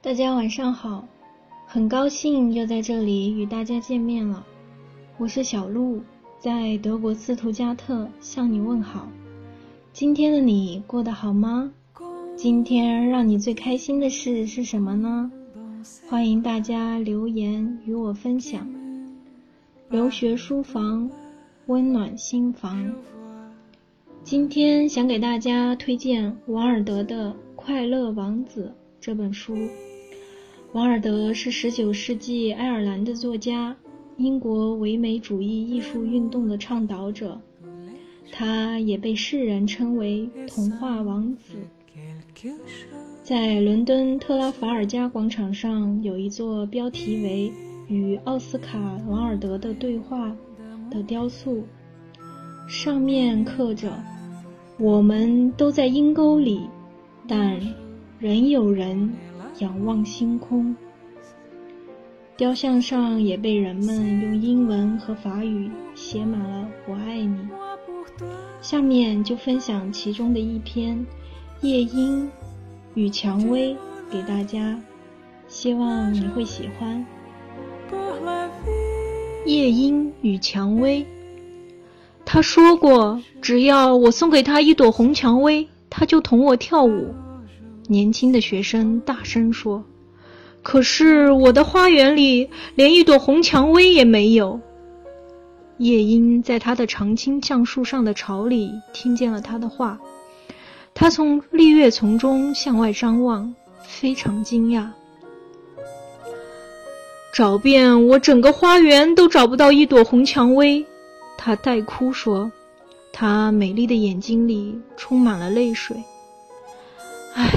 大家晚上好，很高兴又在这里与大家见面了。我是小鹿，在德国斯图加特向你问好。今天的你过得好吗？今天让你最开心的事是什么呢？欢迎大家留言与我分享。留学书房，温暖心房。今天想给大家推荐王尔德的《快乐王子》这本书。王尔德是19世纪爱尔兰的作家，英国唯美主义艺术运动的倡导者，他也被世人称为“童话王子”。在伦敦特拉法尔加广场上有一座标题为“与奥斯卡·王尔德的对话”的雕塑，上面刻着：“我们都在阴沟里，但仍有人。”仰望星空，雕像上也被人们用英文和法语写满了“我爱你”。下面就分享其中的一篇《夜莺与蔷薇》给大家，希望你会喜欢。夜莺与蔷薇，他说过，只要我送给他一朵红蔷薇，他就同我跳舞。年轻的学生大声说：“可是我的花园里连一朵红蔷薇也没有。”夜莺在他的常青橡树上的巢里听见了他的话，他从绿叶丛中向外张望，非常惊讶。找遍我整个花园都找不到一朵红蔷薇，他带哭说，他美丽的眼睛里充满了泪水。唉。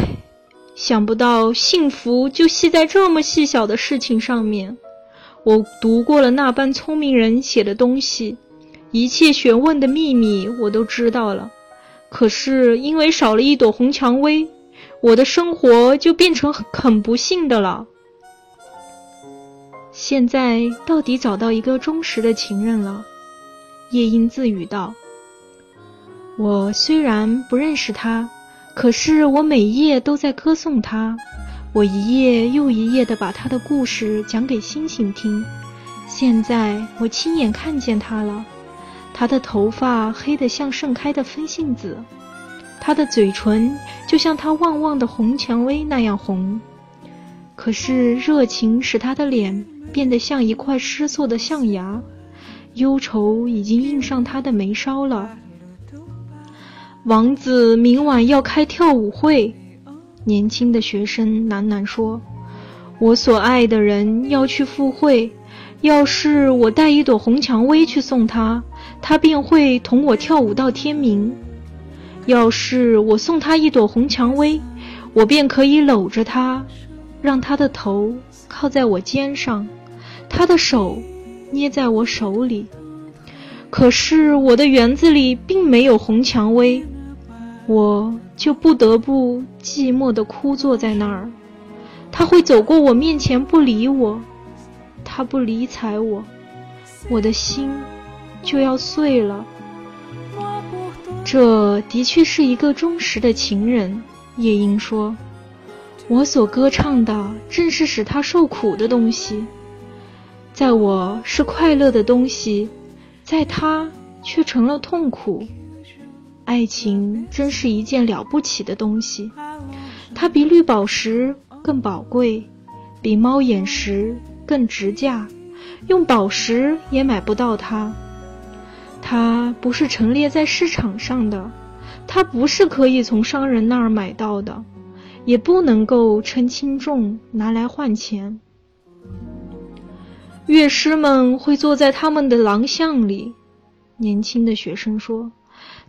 想不到幸福就系在这么细小的事情上面。我读过了那般聪明人写的东西，一切学问的秘密我都知道了。可是因为少了一朵红蔷薇，我的生活就变成很不幸的了。现在到底找到一个忠实的情人了，夜莺自语道：“我虽然不认识他。”可是我每夜都在歌颂他，我一夜又一夜地把他的故事讲给星星听。现在我亲眼看见他了，他的头发黑得像盛开的风信子，他的嘴唇就像他旺旺的红蔷薇那样红。可是热情使他的脸变得像一块失措的象牙，忧愁已经印上他的眉梢了。王子明晚要开跳舞会，年轻的学生喃喃说：“我所爱的人要去赴会，要是我带一朵红蔷薇去送他，他便会同我跳舞到天明；要是我送他一朵红蔷薇，我便可以搂着他，让他的头靠在我肩上，他的手捏在我手里。可是我的园子里并没有红蔷薇。”我就不得不寂寞地枯坐在那儿，他会走过我面前不理我，他不理睬我，我的心就要碎了。这的确是一个忠实的情人，夜莺说。我所歌唱的正是使他受苦的东西，在我是快乐的东西，在他却成了痛苦。爱情真是一件了不起的东西，它比绿宝石更宝贵，比猫眼石更值价，用宝石也买不到它。它不是陈列在市场上的，它不是可以从商人那儿买到的，也不能够称轻重拿来换钱。乐师们会坐在他们的廊巷里，年轻的学生说。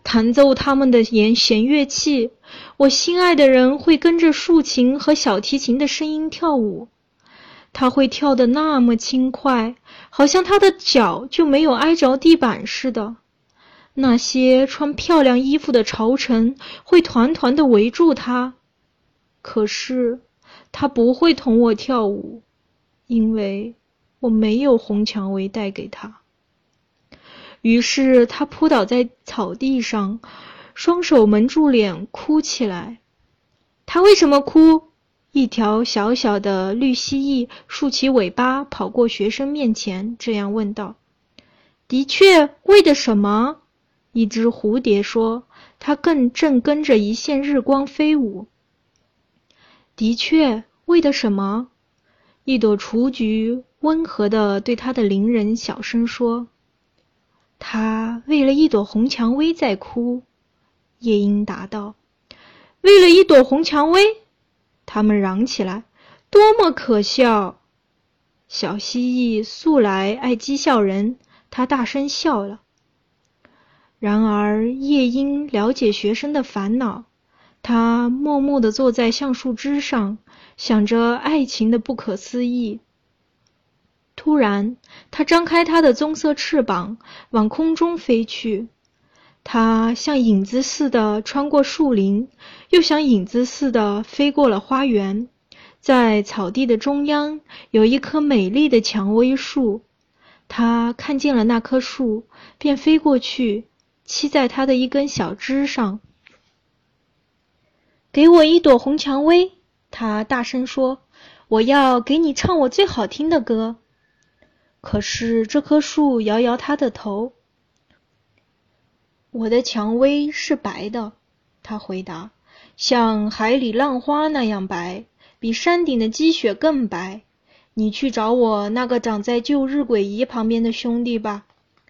弹奏他们的弦弦乐器，我心爱的人会跟着竖琴和小提琴的声音跳舞。他会跳得那么轻快，好像他的脚就没有挨着地板似的。那些穿漂亮衣服的朝臣会团团的围住他，可是他不会同我跳舞，因为我没有红蔷薇带给他。于是他扑倒在草地上，双手蒙住脸，哭起来。他为什么哭？一条小小的绿蜥蜴竖起尾巴，跑过学生面前，这样问道：“的确，为的什么？”一只蝴蝶说：“它更正跟着一线日光飞舞。”的确，为的什么？一朵雏菊温和地对他的邻人小声说：“他为了一朵红蔷薇在哭。”夜莺答道：“为了一朵红蔷薇。”他们嚷起来：“多么可笑！”小蜥蜴素来爱讥笑人，他大声笑了。然而夜莺了解学生的烦恼，他默默地坐在橡树枝上，想着爱情的不可思议。突然，他张开他的棕色翅膀，往空中飞去。它像影子似的穿过树林，又像影子似的飞过了花园。在草地的中央有一棵美丽的蔷薇树，他看见了那棵树，便飞过去，栖在它的一根小枝上。给我一朵红蔷薇，他大声说：“我要给你唱我最好听的歌。”可是这棵树摇摇它的头。我的蔷薇是白的，他回答，像海里浪花那样白，比山顶的积雪更白。你去找我那个长在旧日晷仪旁边的兄弟吧，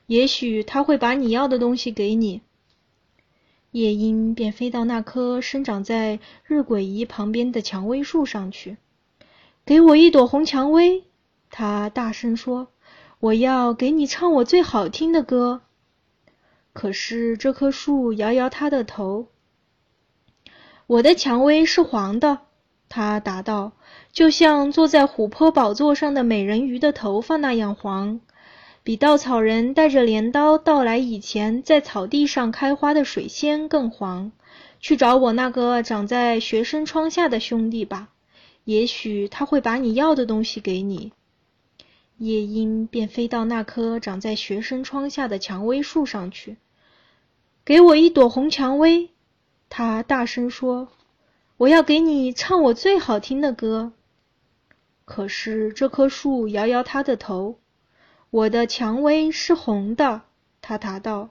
也许他会把你要的东西给你。夜莺便飞到那棵生长在日晷仪旁边的蔷薇树上去。给我一朵红蔷薇，他大声说，我要给你唱我最好听的歌。可是这棵树摇摇它的头。我的蔷薇是黄的，它答道，就像坐在琥珀宝座上的美人鱼的头发那样黄，比稻草人带着镰刀到来以前在草地上开花的水仙更黄。去找我那个长在学生窗下的兄弟吧，也许他会把你要的东西给你。夜莺便飞到那棵长在学生窗下的蔷薇树上去。给我一朵红蔷薇，他大声说：“我要给你唱我最好听的歌。”可是这棵树摇摇它的头。我的蔷薇是红的，他答道，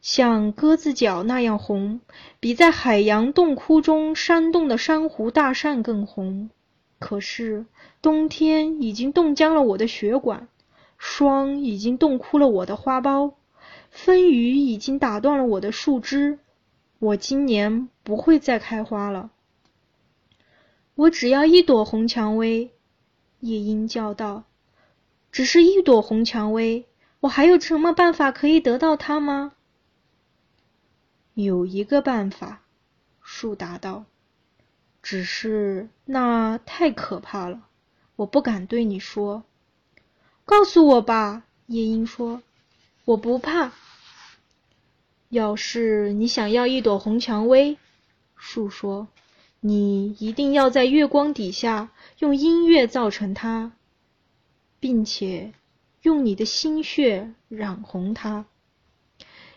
像鸽子脚那样红，比在海洋洞窟中扇动的珊瑚大扇更红。可是冬天已经冻僵了我的血管，霜已经冻枯了我的花苞。风雨已经打断了我的树枝，我今年不会再开花了。我只要一朵红蔷薇，夜莺叫道：“只是一朵红蔷薇，我还有什么办法可以得到它吗？”有一个办法，树答道：“只是那太可怕了，我不敢对你说。”告诉我吧，夜莺说：“我不怕。”要是你想要一朵红蔷薇，树说，你一定要在月光底下用音乐造成它，并且用你的心血染红它。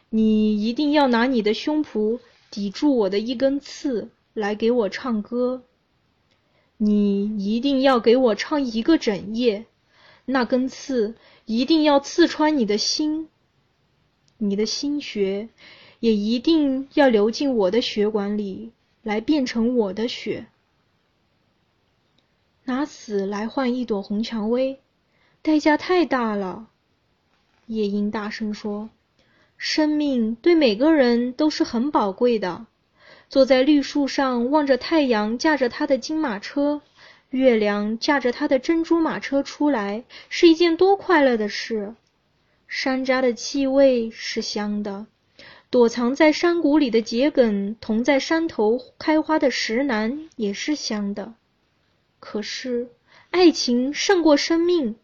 你一定要拿你的胸脯抵住我的一根刺来给我唱歌。你一定要给我唱一个整夜，那根刺一定要刺穿你的心。你的心血也一定要流进我的血管里，来变成我的血。拿死来换一朵红蔷薇，代价太大了。夜莺大声说：“生命对每个人都是很宝贵的。坐在绿树上，望着太阳驾着他的金马车，月亮驾着他的珍珠马车出来，是一件多快乐的事。”山楂的气味是香的，躲藏在山谷里的桔梗，同在山头开花的石楠也是香的。可是，爱情胜过生命，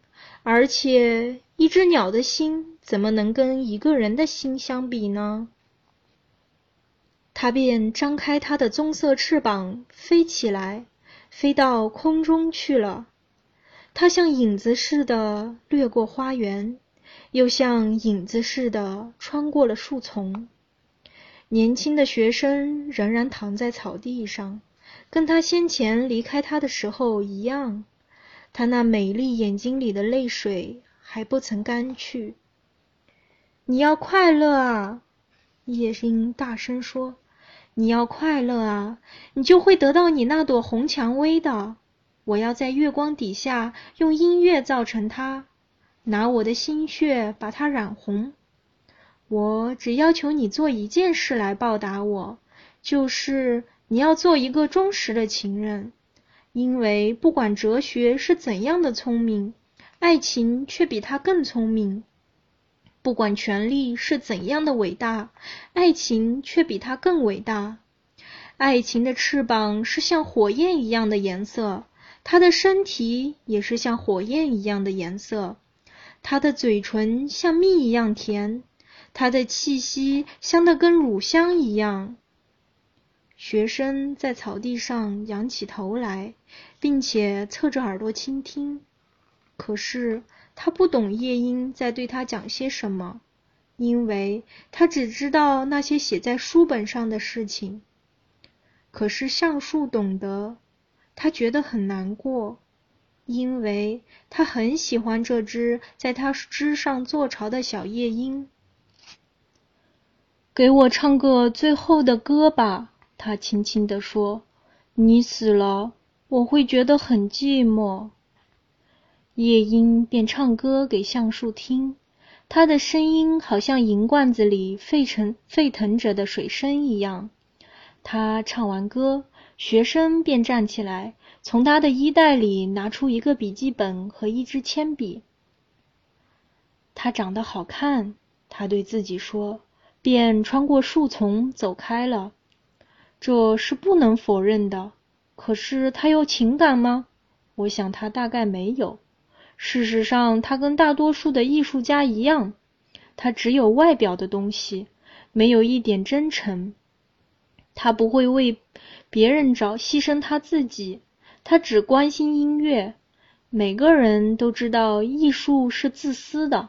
而且一只鸟的心怎么能跟一个人的心相比呢？它便张开它的棕色翅膀，飞起来，飞到空中去了。它像影子似的掠过花园。又像影子似的穿过了树丛。年轻的学生仍然躺在草地上，跟他先前离开他的时候一样。他那美丽眼睛里的泪水还不曾干去。你要快乐啊！夜莺大声说：“你要快乐啊，你就会得到你那朵红蔷薇的。我要在月光底下用音乐造成它。”拿我的心血把它染红。我只要求你做一件事来报答我，就是你要做一个忠实的情人。因为不管哲学是怎样的聪明，爱情却比它更聪明；不管权力是怎样的伟大，爱情却比它更伟大。爱情的翅膀是像火焰一样的颜色，它的身体也是像火焰一样的颜色。他的嘴唇像蜜一样甜，他的气息香得跟乳香一样。学生在草地上仰起头来，并且侧着耳朵倾听。可是他不懂夜莺在对他讲些什么，因为他只知道那些写在书本上的事情。可是橡树懂得，他觉得很难过。因为他很喜欢这只在他枝上做巢的小夜莺。给我唱个最后的歌吧，他轻轻地说。你死了，我会觉得很寂寞。夜莺便唱歌给橡树听，它的声音好像银罐子里沸腾沸腾着的水声一样。他唱完歌，学生便站起来。从他的衣袋里拿出一个笔记本和一支铅笔。他长得好看，他对自己说，便穿过树丛走开了。这是不能否认的。可是他有情感吗？我想他大概没有。事实上，他跟大多数的艺术家一样，他只有外表的东西，没有一点真诚。他不会为别人着牺牲他自己。他只关心音乐。每个人都知道艺术是自私的。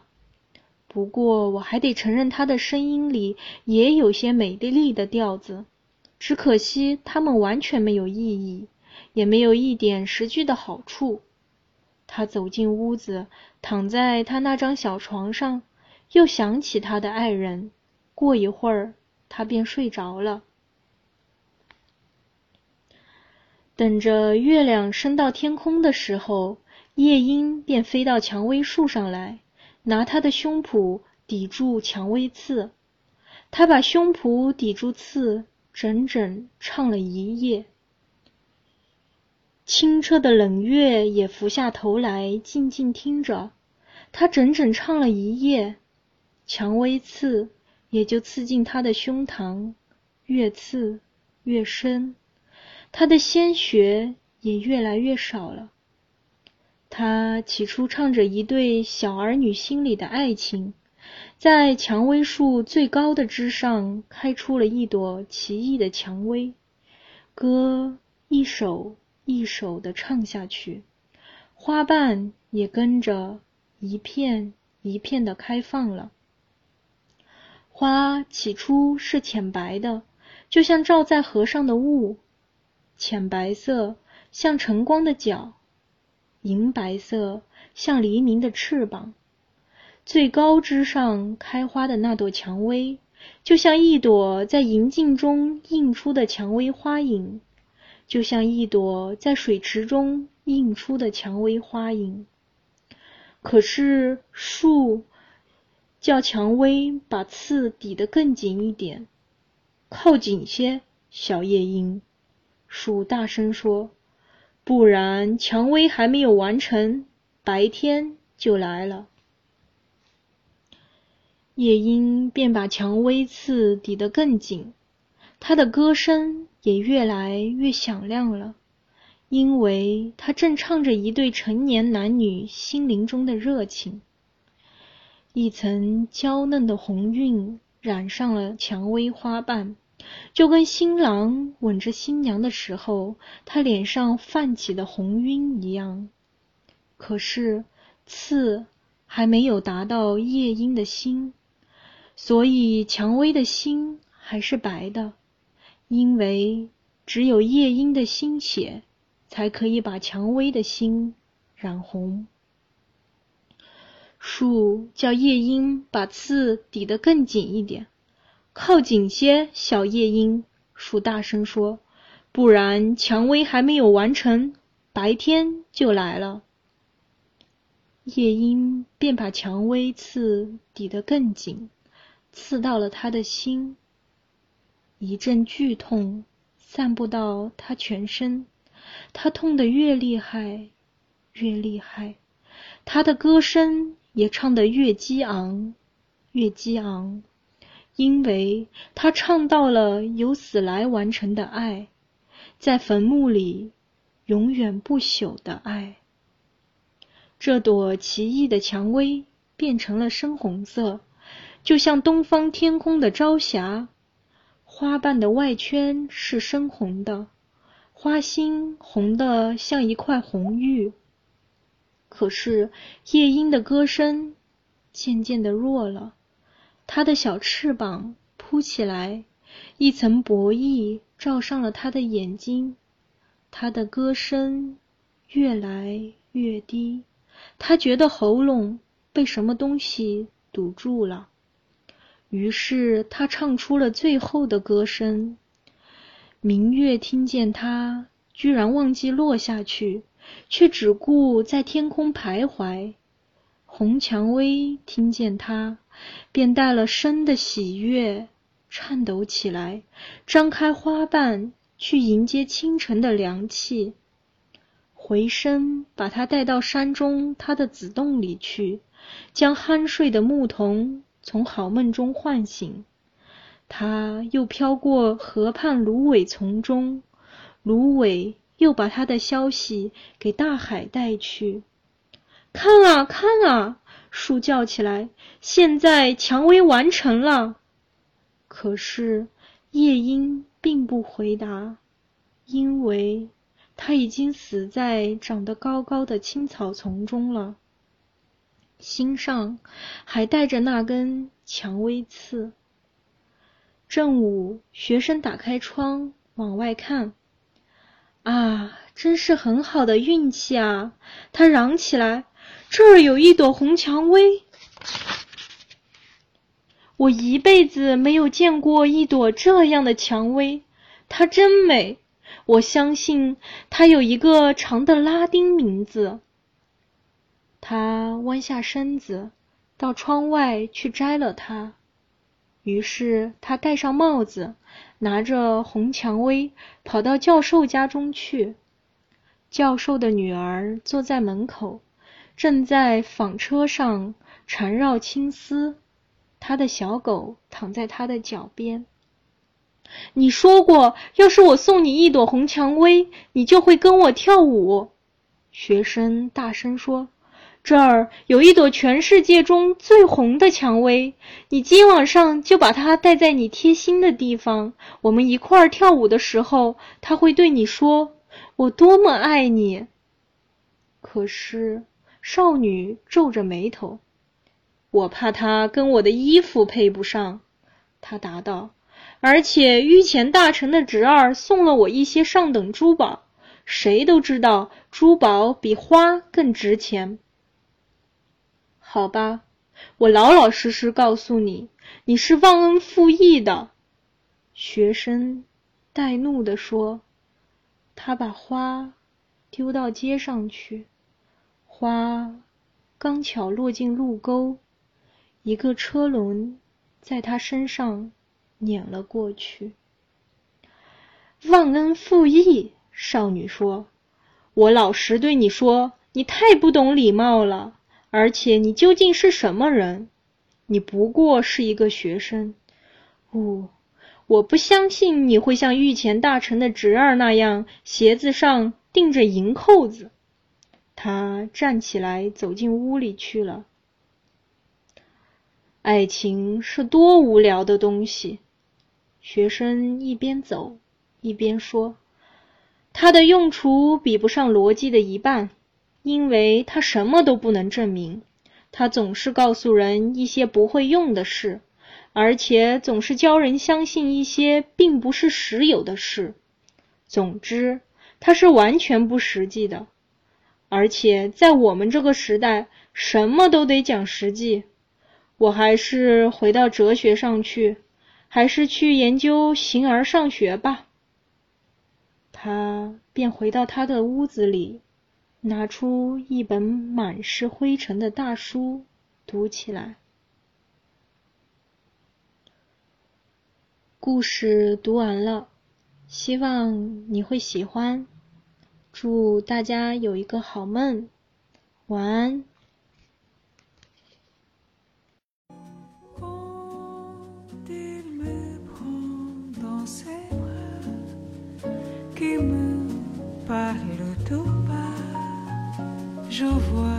不过，我还得承认，他的声音里也有些美丽的调子。只可惜，它们完全没有意义，也没有一点实际的好处。他走进屋子，躺在他那张小床上，又想起他的爱人。过一会儿，他便睡着了。等着月亮升到天空的时候，夜莺便飞到蔷薇树上来，拿它的胸脯抵住蔷薇刺。它把胸脯抵住刺，整整唱了一夜。清澈的冷月也俯下头来，静静听着。他整整唱了一夜，蔷薇刺也就刺进他的胸膛，越刺越深。他的鲜血也越来越少了。他起初唱着一对小儿女心里的爱情，在蔷薇树最高的枝上开出了一朵奇异的蔷薇，歌一首一首的唱下去，花瓣也跟着一片一片的开放了。花起初是浅白的，就像罩在河上的雾。浅白色像晨光的脚，银白色像黎明的翅膀。最高枝上开花的那朵蔷薇，就像一朵在银镜中映出的蔷薇花影，就像一朵在水池中映出的蔷薇花影。可是树叫蔷薇把刺抵得更紧一点，靠紧些，小夜莺。树大声说：“不然，蔷薇还没有完成，白天就来了。”夜莺便把蔷薇刺抵得更紧，它的歌声也越来越响亮了，因为它正唱着一对成年男女心灵中的热情。一层娇嫩的红晕染上了蔷薇花瓣。就跟新郎吻着新娘的时候，他脸上泛起的红晕一样。可是刺还没有达到夜莺的心，所以蔷薇的心还是白的。因为只有夜莺的心血，才可以把蔷薇的心染红。树叫夜莺把刺抵得更紧一点，靠紧些，小夜莺。树大声说：“不然蔷薇还没有完成，白天就来了。”夜莺便把蔷薇刺抵得更紧，刺到了他的心。一阵剧痛散布到他全身，他痛得越厉害，越厉害。他的歌声也唱得越激昂，越激昂，因为他唱到了由死来完成的爱，在坟墓里永远不朽的爱。这朵奇异的蔷薇变成了深红色，就像东方天空的朝霞。花瓣的外圈是深红的，花心红的像一块红玉。可是夜莺的歌声渐渐的弱了，它的小翅膀扑起来，一层薄翼罩上了它的眼睛。它的歌声越来越低。他觉得喉咙被什么东西堵住了，于是他唱出了最后的歌声。明月听见他，居然忘记落下去，却只顾在天空徘徊。红蔷薇听见他，便带了生的喜悦，颤抖起来，张开花瓣去迎接清晨的凉气。回身把他带到山中他的子洞里去，将酣睡的牧童从好梦中唤醒。他又飘过河畔芦苇丛中，芦苇又把他的消息给大海带去。看啊看啊！树叫起来：“现在蔷薇完成了。”可是夜莺并不回答，因为。它已经死在长得高高的青草丛中了，心上还带着那根蔷薇刺。正午，学生打开窗往外看，啊，真是很好的运气啊！他嚷起来：“这儿有一朵红蔷薇，我一辈子没有见过一朵这样的蔷薇，它真美。”我相信它有一个长的拉丁名字。他弯下身子，到窗外去摘了它。于是他戴上帽子，拿着红蔷薇，跑到教授家中去。教授的女儿坐在门口，正在纺车上缠绕青丝。他的小狗躺在他的脚边。你说过，要是我送你一朵红蔷薇，你就会跟我跳舞。学生大声说：“这儿有一朵全世界中最红的蔷薇，你今晚上就把它戴在你贴心的地方。我们一块儿跳舞的时候，它会对你说：‘我多么爱你。’”可是少女皱着眉头：“我怕它跟我的衣服配不上。”她答道。而且御前大臣的侄儿送了我一些上等珠宝，谁都知道珠宝比花更值钱。好吧，我老老实实告诉你，你是忘恩负义的。”学生带怒地说。他把花丢到街上去，花刚巧落进路沟，一个车轮在他身上。碾了过去。忘恩负义，少女说：“我老实对你说，你太不懂礼貌了。而且你究竟是什么人？你不过是一个学生。哦，我不相信你会像御前大臣的侄儿那样，鞋子上钉着银扣子。”他站起来，走进屋里去了。爱情是多无聊的东西。学生一边走一边说：“它的用处比不上逻辑的一半，因为他什么都不能证明。他总是告诉人一些不会用的事，而且总是教人相信一些并不是实有的事。总之，他是完全不实际的。而且在我们这个时代，什么都得讲实际。我还是回到哲学上去，还是去研究形而上学吧。他便回到他的屋子里，拿出一本满是灰尘的大书，读起来。故事读完了，希望你会喜欢。祝大家有一个好梦，晚安。Je vois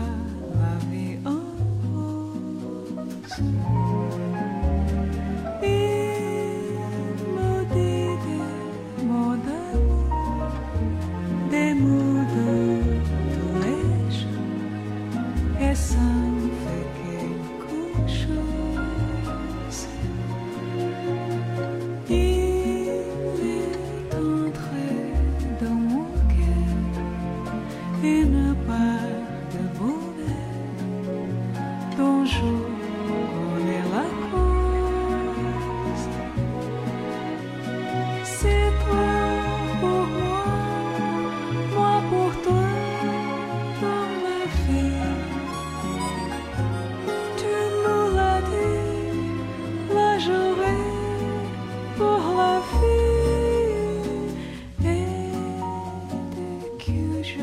anjo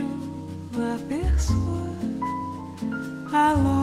pessoa a luz.